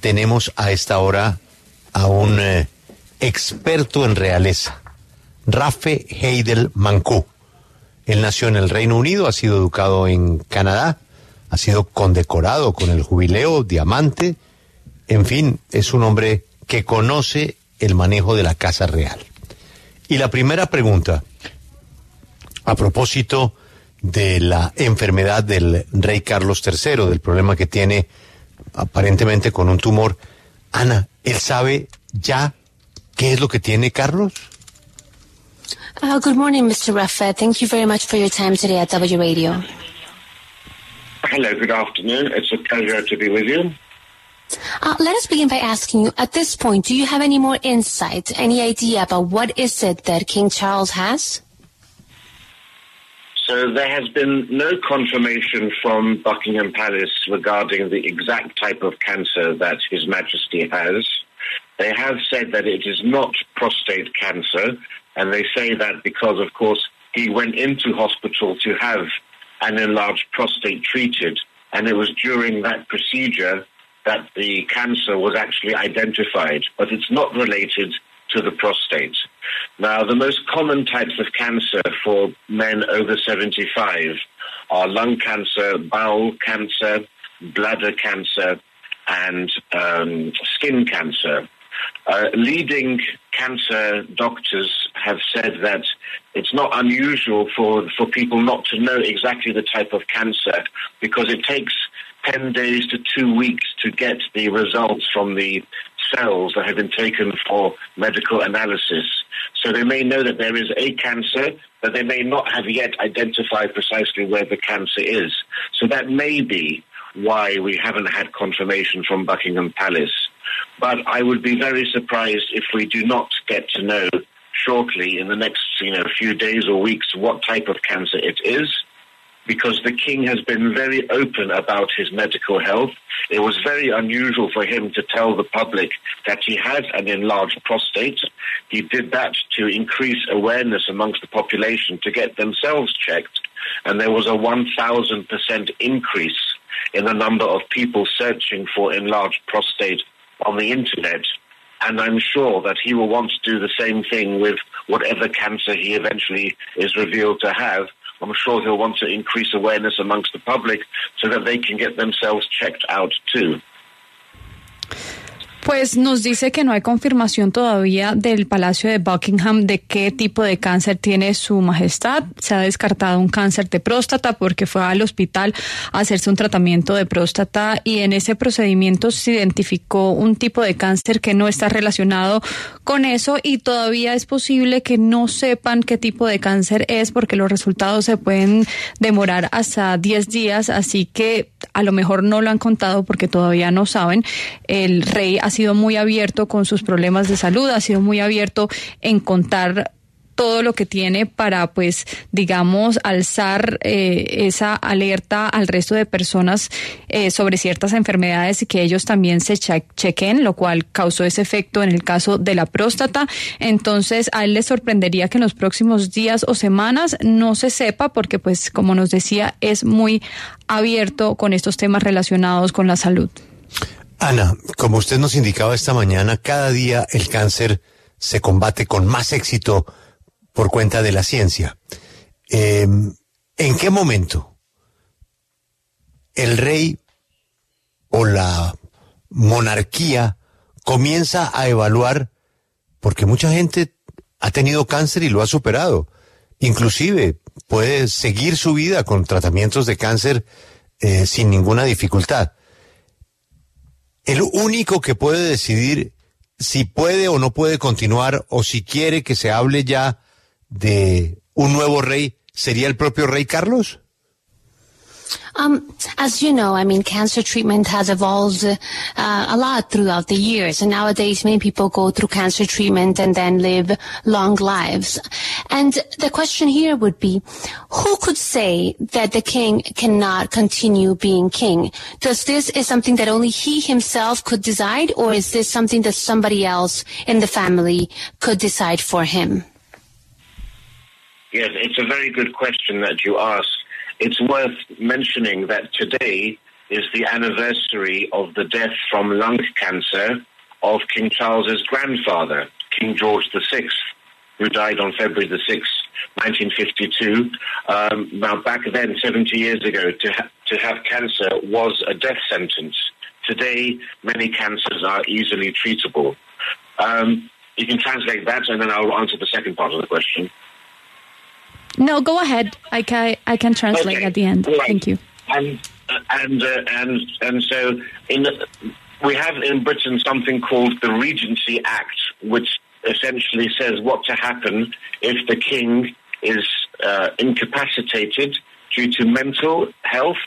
Tenemos a esta hora a un eh, experto en realeza, Rafe Heidel Mancú. Él nació en el Reino Unido, ha sido educado en Canadá, ha sido condecorado con el jubileo, diamante, en fin, es un hombre que conoce el manejo de la Casa Real. Y la primera pregunta, a propósito de la enfermedad del rey Carlos III, del problema que tiene aparentemente con un tumor, Ana, ¿él sabe ya qué es lo que tiene Carlos? Uh, good morning, Mr. Raffet. Thank you very much for your time today at W Radio. Hello, good afternoon. It's a pleasure to be with you. Uh, let us begin by asking you, at this point, do you have any more insight, any idea about what is it that King Charles has? So there has been no confirmation from Buckingham Palace regarding the exact type of cancer that His Majesty has. They have said that it is not prostate cancer, and they say that because, of course, he went into hospital to have an enlarged prostate treated, and it was during that procedure that the cancer was actually identified, but it's not related to the prostate. Now, the most common types of cancer for men over 75 are lung cancer, bowel cancer, bladder cancer, and um, skin cancer. Uh, leading cancer doctors have said that it's not unusual for, for people not to know exactly the type of cancer because it takes 10 days to two weeks to get the results from the cells that have been taken for medical analysis. So they may know that there is a cancer, but they may not have yet identified precisely where the cancer is. So that may be why we haven't had confirmation from Buckingham Palace. But I would be very surprised if we do not get to know shortly in the next you know few days or weeks what type of cancer it is because the king has been very open about his medical health. It was very unusual for him to tell the public that he had an enlarged prostate. He did that to increase awareness amongst the population to get themselves checked. And there was a 1000% increase in the number of people searching for enlarged prostate on the internet. And I'm sure that he will want to do the same thing with whatever cancer he eventually is revealed to have. I'm sure he'll want to increase awareness amongst the public so that they can get themselves checked out too. Pues nos dice que no hay confirmación todavía del Palacio de Buckingham de qué tipo de cáncer tiene su majestad. Se ha descartado un cáncer de próstata porque fue al hospital a hacerse un tratamiento de próstata y en ese procedimiento se identificó un tipo de cáncer que no está relacionado con eso y todavía es posible que no sepan qué tipo de cáncer es porque los resultados se pueden demorar hasta 10 días, así que a lo mejor no lo han contado porque todavía no saben. El rey ha sido muy abierto con sus problemas de salud, ha sido muy abierto en contar todo lo que tiene para, pues, digamos, alzar eh, esa alerta al resto de personas eh, sobre ciertas enfermedades y que ellos también se che chequen, lo cual causó ese efecto en el caso de la próstata. Entonces, a él le sorprendería que en los próximos días o semanas no se sepa, porque, pues, como nos decía, es muy abierto con estos temas relacionados con la salud. Ana, como usted nos indicaba esta mañana, cada día el cáncer se combate con más éxito por cuenta de la ciencia. Eh, ¿En qué momento el rey o la monarquía comienza a evaluar, porque mucha gente ha tenido cáncer y lo ha superado. Inclusive puede seguir su vida con tratamientos de cáncer eh, sin ninguna dificultad. El único que puede decidir si puede o no puede continuar o si quiere que se hable ya de un nuevo rey sería el propio rey Carlos. Um, as you know, I mean, cancer treatment has evolved uh, a lot throughout the years, and nowadays many people go through cancer treatment and then live long lives. And the question here would be, who could say that the king cannot continue being king? Does this is something that only he himself could decide, or is this something that somebody else in the family could decide for him? Yes, it's a very good question that you ask. It's worth mentioning that today is the anniversary of the death from lung cancer of King Charles's grandfather, King George VI, who died on February the 6th, 1952. Um, now, back then, 70 years ago, to, ha- to have cancer was a death sentence. Today, many cancers are easily treatable. Um, you can translate that, and then I'll answer the second part of the question. No, go ahead. I can I can translate Okay. at the end. Right. Thank you. and and uh, and and so in we have in Britain something called the Regency Act, which essentially says what to happen if the king is uh, incapacitated due to mental health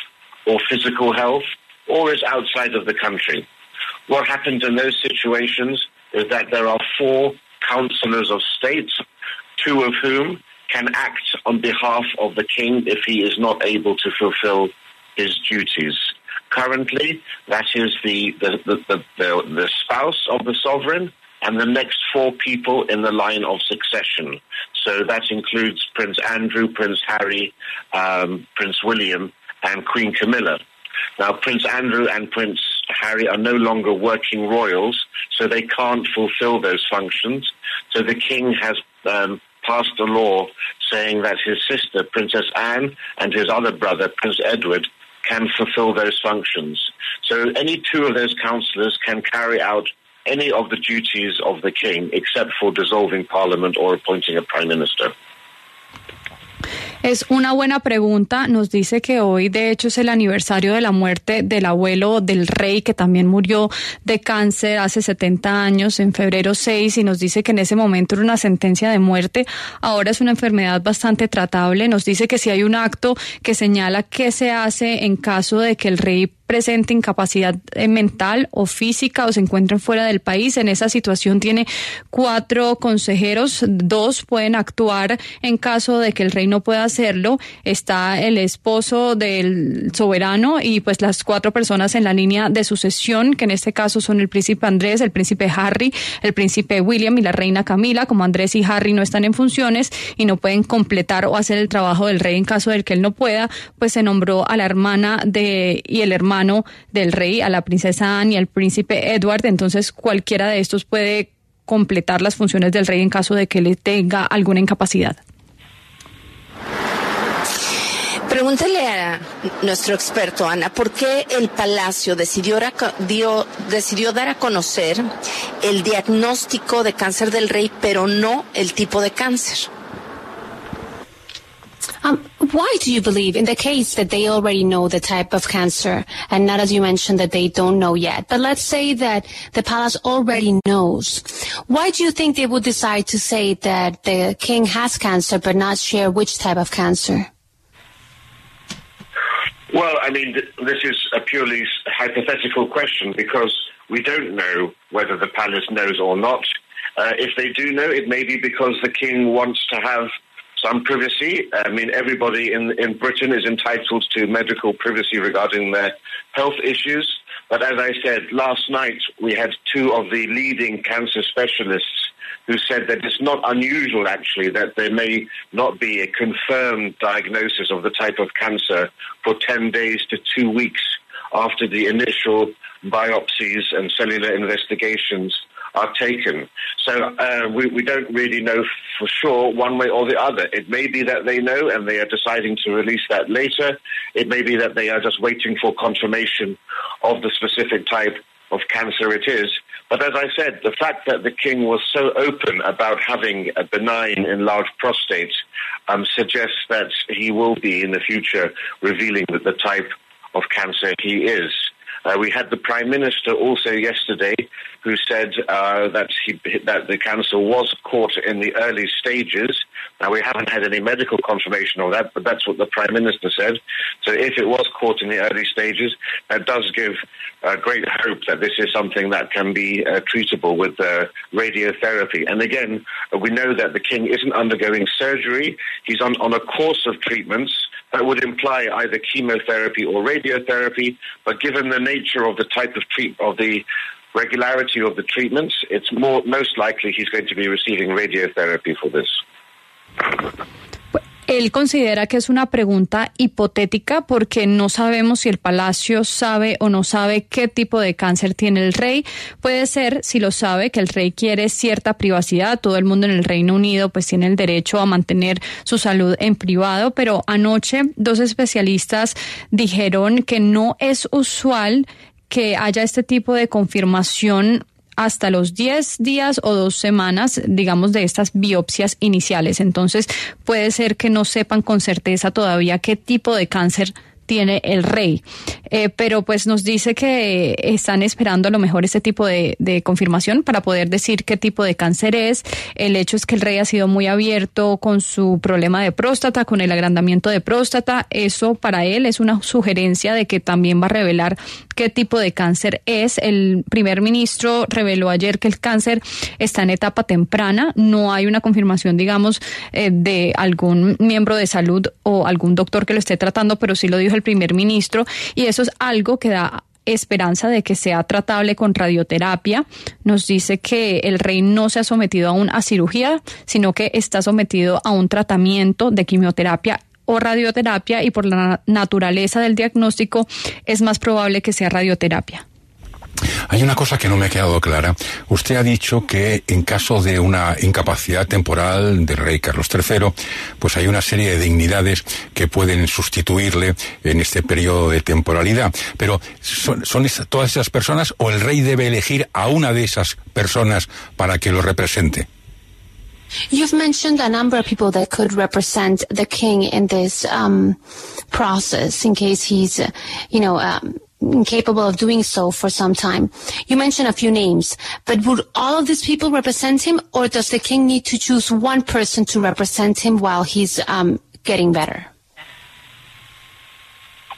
or physical health or is outside of the country. What happens in those situations is that there are four councillors of state, two of whom can act on behalf of the king if he is not able to fulfill his duties. Currently, that is the, the, the, the, the, spouse of the sovereign and the next four people in the line of succession. So that includes Prince Andrew, Prince Harry, um, Prince William, and Queen Camilla. Now, Prince Andrew and Prince Harry are no longer working royals, so they can't fulfill those functions. So the king has um, passed a law saying that his sister, Princess Anne, and his other brother, Prince Edward, can fulfill those functions. So any two of those councillors can carry out any of the duties of the king except for dissolving parliament or appointing a prime minister. Es una buena pregunta. Nos dice que hoy, de hecho, es el aniversario de la muerte del abuelo del rey, que también murió de cáncer hace 70 años, en febrero 6, y nos dice que en ese momento era una sentencia de muerte. Ahora es una enfermedad bastante tratable. Nos dice que si hay un acto que señala qué se hace en caso de que el rey presente incapacidad eh, mental o física o se encuentren fuera del país. En esa situación tiene cuatro consejeros, dos pueden actuar en caso de que el rey no pueda hacerlo. Está el esposo del soberano y pues las cuatro personas en la línea de sucesión, que en este caso son el príncipe Andrés, el príncipe Harry, el príncipe William y la reina Camila. Como Andrés y Harry no están en funciones y no pueden completar o hacer el trabajo del rey en caso de que él no pueda, pues se nombró a la hermana de y el hermano del rey, a la princesa Anne y al príncipe Edward. Entonces cualquiera de estos puede completar las funciones del rey en caso de que le tenga alguna incapacidad. Pregúntele a nuestro experto, Ana, ¿por qué el Palacio decidió, dio- decidió dar a conocer el diagnóstico de cáncer del rey, pero no el tipo de cáncer? Um, why do you believe in the case that they already know the type of cancer and not as you mentioned that they don't know yet, but let's say that the palace already knows. Why do you think they would decide to say that the king has cancer but not share which type of cancer? Well, I mean, th- this is a purely hypothetical question because we don't know whether the palace knows or not. Uh, if they do know, it may be because the king wants to have some privacy. I mean, everybody in, in Britain is entitled to medical privacy regarding their health issues. But as I said, last night we had two of the leading cancer specialists who said that it's not unusual, actually, that there may not be a confirmed diagnosis of the type of cancer for 10 days to two weeks after the initial biopsies and cellular investigations are taken. So uh, we, we don't really know for sure one way or the other. It may be that they know and they are deciding to release that later. It may be that they are just waiting for confirmation of the specific type of cancer it is. But as I said, the fact that the king was so open about having a benign enlarged prostate um, suggests that he will be in the future revealing the type of cancer he is. Uh, we had the prime minister also yesterday, who said uh, that he, that the cancer was caught in the early stages. Now we haven't had any medical confirmation of that, but that's what the prime minister said. So if it was caught in the early stages, that does give uh, great hope that this is something that can be uh, treatable with uh, radiotherapy. And again, we know that the king isn't undergoing surgery; he's on, on a course of treatments that would imply either chemotherapy or radiotherapy. But given the nature of the type of treat of the regularity of the treatments, it's more most likely he's going to be receiving radiotherapy for this. Él considera que es una pregunta hipotética porque no sabemos si el palacio sabe o no sabe qué tipo de cáncer tiene el rey. Puede ser, si lo sabe, que el rey quiere cierta privacidad. Todo el mundo en el Reino Unido pues tiene el derecho a mantener su salud en privado, pero anoche dos especialistas dijeron que no es usual que haya este tipo de confirmación hasta los 10 días o dos semanas, digamos, de estas biopsias iniciales. Entonces, puede ser que no sepan con certeza todavía qué tipo de cáncer tiene el rey. Eh, pero pues nos dice que están esperando a lo mejor este tipo de, de, confirmación para poder decir qué tipo de cáncer es. El hecho es que el rey ha sido muy abierto con su problema de próstata, con el agrandamiento de próstata. Eso para él es una sugerencia de que también va a revelar qué tipo de cáncer es. El primer ministro reveló ayer que el cáncer está en etapa temprana. No hay una confirmación, digamos, eh, de algún miembro de salud o algún doctor que lo esté tratando, pero sí lo dijo el primer ministro. Y eso es algo que da esperanza de que sea tratable con radioterapia. Nos dice que el rey no se ha sometido aún a cirugía, sino que está sometido a un tratamiento de quimioterapia o radioterapia y por la naturaleza del diagnóstico es más probable que sea radioterapia. Hay una cosa que no me ha quedado clara. Usted ha dicho que en caso de una incapacidad temporal del rey Carlos III, pues hay una serie de dignidades que pueden sustituirle en este periodo de temporalidad. Pero ¿son, son todas esas personas o el rey debe elegir a una de esas personas para que lo represente? You've mentioned a number of people that could represent the king in this um, process in case he's, you know, um, incapable of doing so for some time. You mentioned a few names, but would all of these people represent him, or does the king need to choose one person to represent him while he's um, getting better?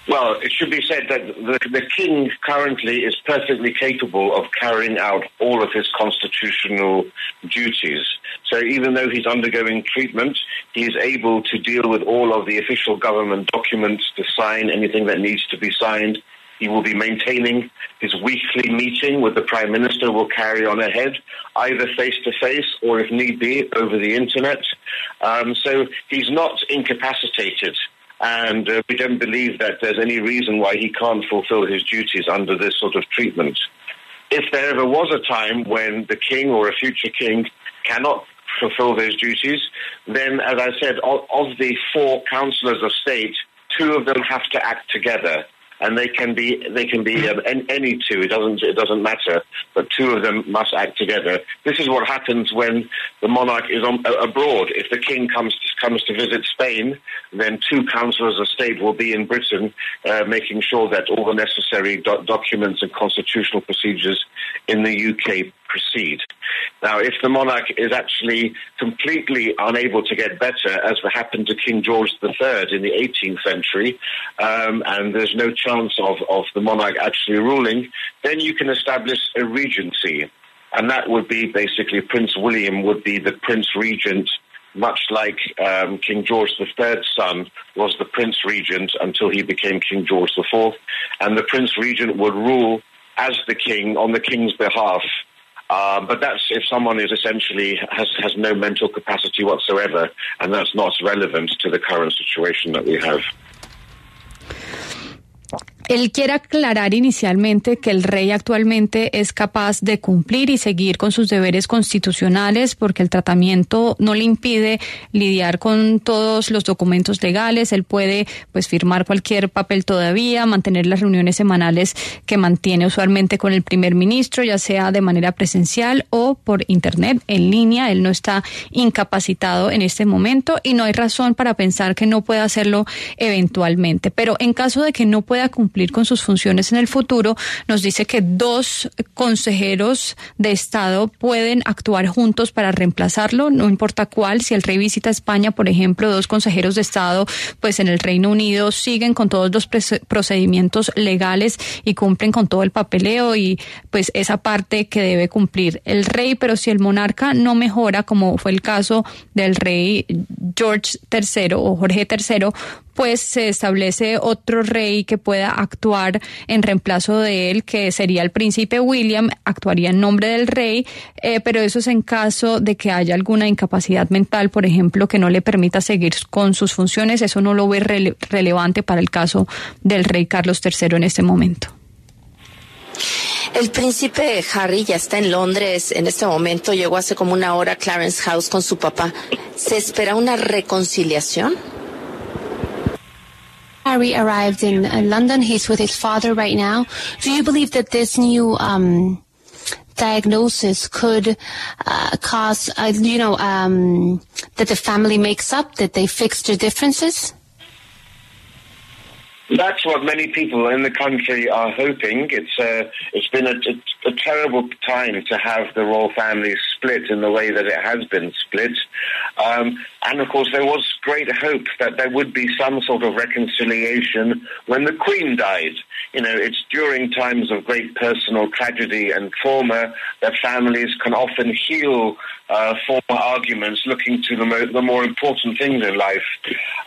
Well, it should be said that the, the, king currently is perfectly capable of carrying out all of his constitutional duties. So even though he's undergoing treatment, he is able to deal with all of the official government documents, to sign anything that needs to be signed. He will be maintaining his weekly meeting with the Prime Minister will carry on ahead, either face to face or, if need be, over the internet. Um, so he's not incapacitated and uh, we don't believe that there's any reason why he can't fulfill his duties under this sort of treatment. If there ever was a time when the king or a future king cannot fulfill those duties, then, as I said, of, of the four councillors of state, two of them have to act together and they can be they can be um, any two. It doesn't it doesn't matter. But two of them must act together. This is what happens when the monarch is on, uh, abroad. If the king comes to, comes to visit Spain, then two councillors of state will be in Britain, uh, making sure that all the necessary do- documents and constitutional procedures in the UK proceed. Now, if the monarch is actually completely unable to get better, as happened to King George III in the 18th century, um, and there's no chance of, of the monarch actually ruling, then you can establish a regency. And that would be basically Prince William would be the Prince Regent much like um, King George III's son was the Prince Regent until he became King George IV. And the Prince Regent would rule as the king on the king's behalf uh, but that's if someone is essentially has, has no mental capacity whatsoever, and that's not relevant to the current situation that we have. Él quiere aclarar inicialmente que el rey actualmente es capaz de cumplir y seguir con sus deberes constitucionales porque el tratamiento no le impide lidiar con todos los documentos legales. Él puede pues firmar cualquier papel todavía, mantener las reuniones semanales que mantiene usualmente con el primer ministro, ya sea de manera presencial o por internet, en línea. Él no está incapacitado en este momento y no hay razón para pensar que no pueda hacerlo eventualmente. Pero en caso de que no pueda cumplir con sus funciones en el futuro, nos dice que dos consejeros de Estado pueden actuar juntos para reemplazarlo, no importa cuál. Si el rey visita España, por ejemplo, dos consejeros de Estado, pues en el Reino Unido siguen con todos los procedimientos legales y cumplen con todo el papeleo y pues esa parte que debe cumplir el rey. Pero si el monarca no mejora, como fue el caso del rey George III o Jorge III, pues se establece otro rey que pueda actuar en reemplazo de él, que sería el príncipe William, actuaría en nombre del rey, eh, pero eso es en caso de que haya alguna incapacidad mental, por ejemplo, que no le permita seguir con sus funciones. Eso no lo ve relevante para el caso del rey Carlos III en este momento. El príncipe Harry ya está en Londres en este momento. Llegó hace como una hora a Clarence House con su papá. ¿Se espera una reconciliación? Harry arrived in uh, London. He's with his father right now. Do you believe that this new um, diagnosis could uh, cause, uh, you know, um, that the family makes up, that they fix their differences? That's what many people in the country are hoping. It's uh, it's been a, a, a, terrible time to have the royal family split in the way that it has been split, um, and of course there was great hope that there would be some sort of reconciliation when the Queen died. You know, it's during times of great personal tragedy and trauma that families can often heal uh, former arguments, looking to the, mo- the, more important things in life.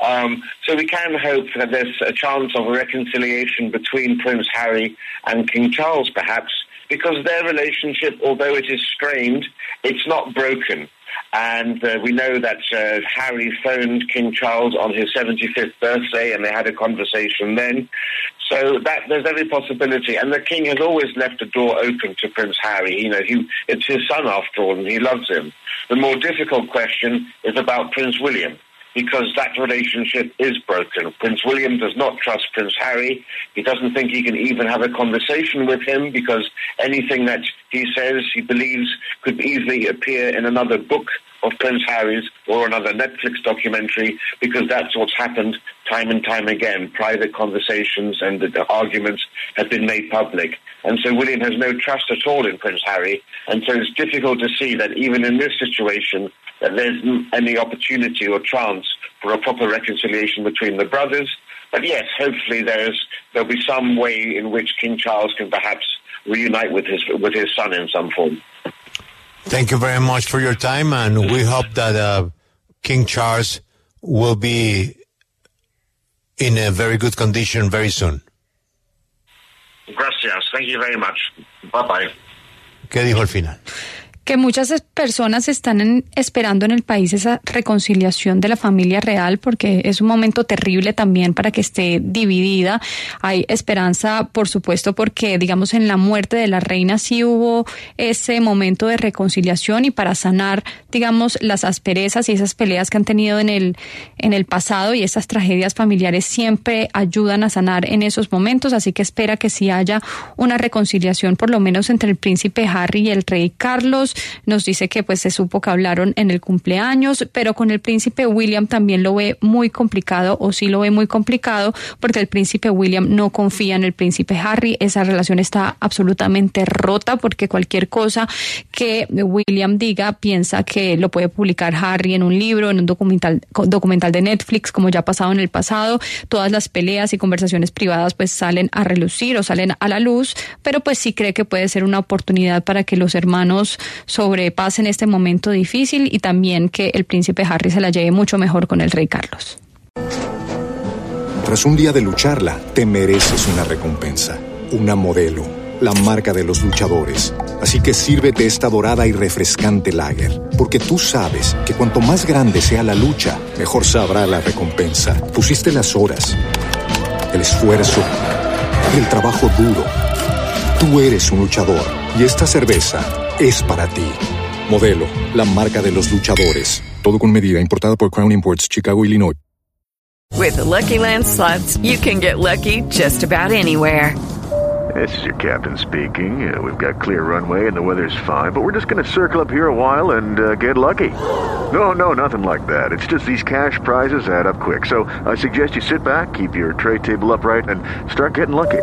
Um, so we can hope that there's a chance of a reconciliation between Prince Harry and King Charles, perhaps, because their relationship, although it is strained, it's not broken. And uh, we know that uh, Harry phoned King Charles on his 75th birthday and they had a conversation then. So that there's every possibility. And the king has always left the door open to Prince Harry. You know, he, it's his son after all and he loves him. The more difficult question is about Prince William because that relationship is broken. Prince William does not trust Prince Harry. He doesn't think he can even have a conversation with him because anything that he says he believes could easily appear in another book of Prince Harry's or another Netflix documentary because that's what's happened time and time again. Private conversations and the, arguments have been made public. And so William has no trust at all in Prince Harry. And so it's difficult to see that even in this situation, that there's any opportunity or chance for a proper reconciliation between the brothers. But yes, hopefully there's there'll be some way in which King Charles can perhaps reunite with his with his son in some form. Thank you very much for your time, and we hope that uh, King Charles will be in a very good condition very soon. Gracias. Thank you very much. Bye bye. ¿Qué dijo al final? Que muchas personas están esperando en el país esa reconciliación de la familia real porque es un momento terrible también para que esté dividida. Hay esperanza, por supuesto, porque digamos en la muerte de la reina sí hubo ese momento de reconciliación y para sanar, digamos, las asperezas y esas peleas que han tenido en el en el pasado y esas tragedias familiares siempre ayudan a sanar en esos momentos, así que espera que sí haya una reconciliación por lo menos entre el príncipe Harry y el rey Carlos nos dice que pues se supo que hablaron en el cumpleaños, pero con el príncipe William también lo ve muy complicado o sí lo ve muy complicado porque el príncipe William no confía en el príncipe Harry, esa relación está absolutamente rota porque cualquier cosa que William diga piensa que lo puede publicar Harry en un libro, en un documental documental de Netflix como ya ha pasado en el pasado, todas las peleas y conversaciones privadas pues salen a relucir o salen a la luz, pero pues sí cree que puede ser una oportunidad para que los hermanos sobrepasen este momento difícil y también que el príncipe Harry se la lleve mucho mejor con el rey Carlos. Tras un día de lucharla, te mereces una recompensa, una modelo, la marca de los luchadores. Así que sírvete esta dorada y refrescante lager, porque tú sabes que cuanto más grande sea la lucha, mejor sabrá la recompensa. Pusiste las horas, el esfuerzo el trabajo duro. Tú eres un luchador y esta cerveza es para ti. Modelo, la marca de los luchadores. Todo con medida, importada por Crown Imports, Chicago, Illinois. With the Lucky Land slots, you can get lucky just about anywhere. This is your captain speaking. Uh, we've got clear runway and the weather's fine, but we're just going to circle up here a while and uh, get lucky. No, no, nothing like that. It's just these cash prizes add up quick. So I suggest you sit back, keep your tray table upright, and start getting lucky.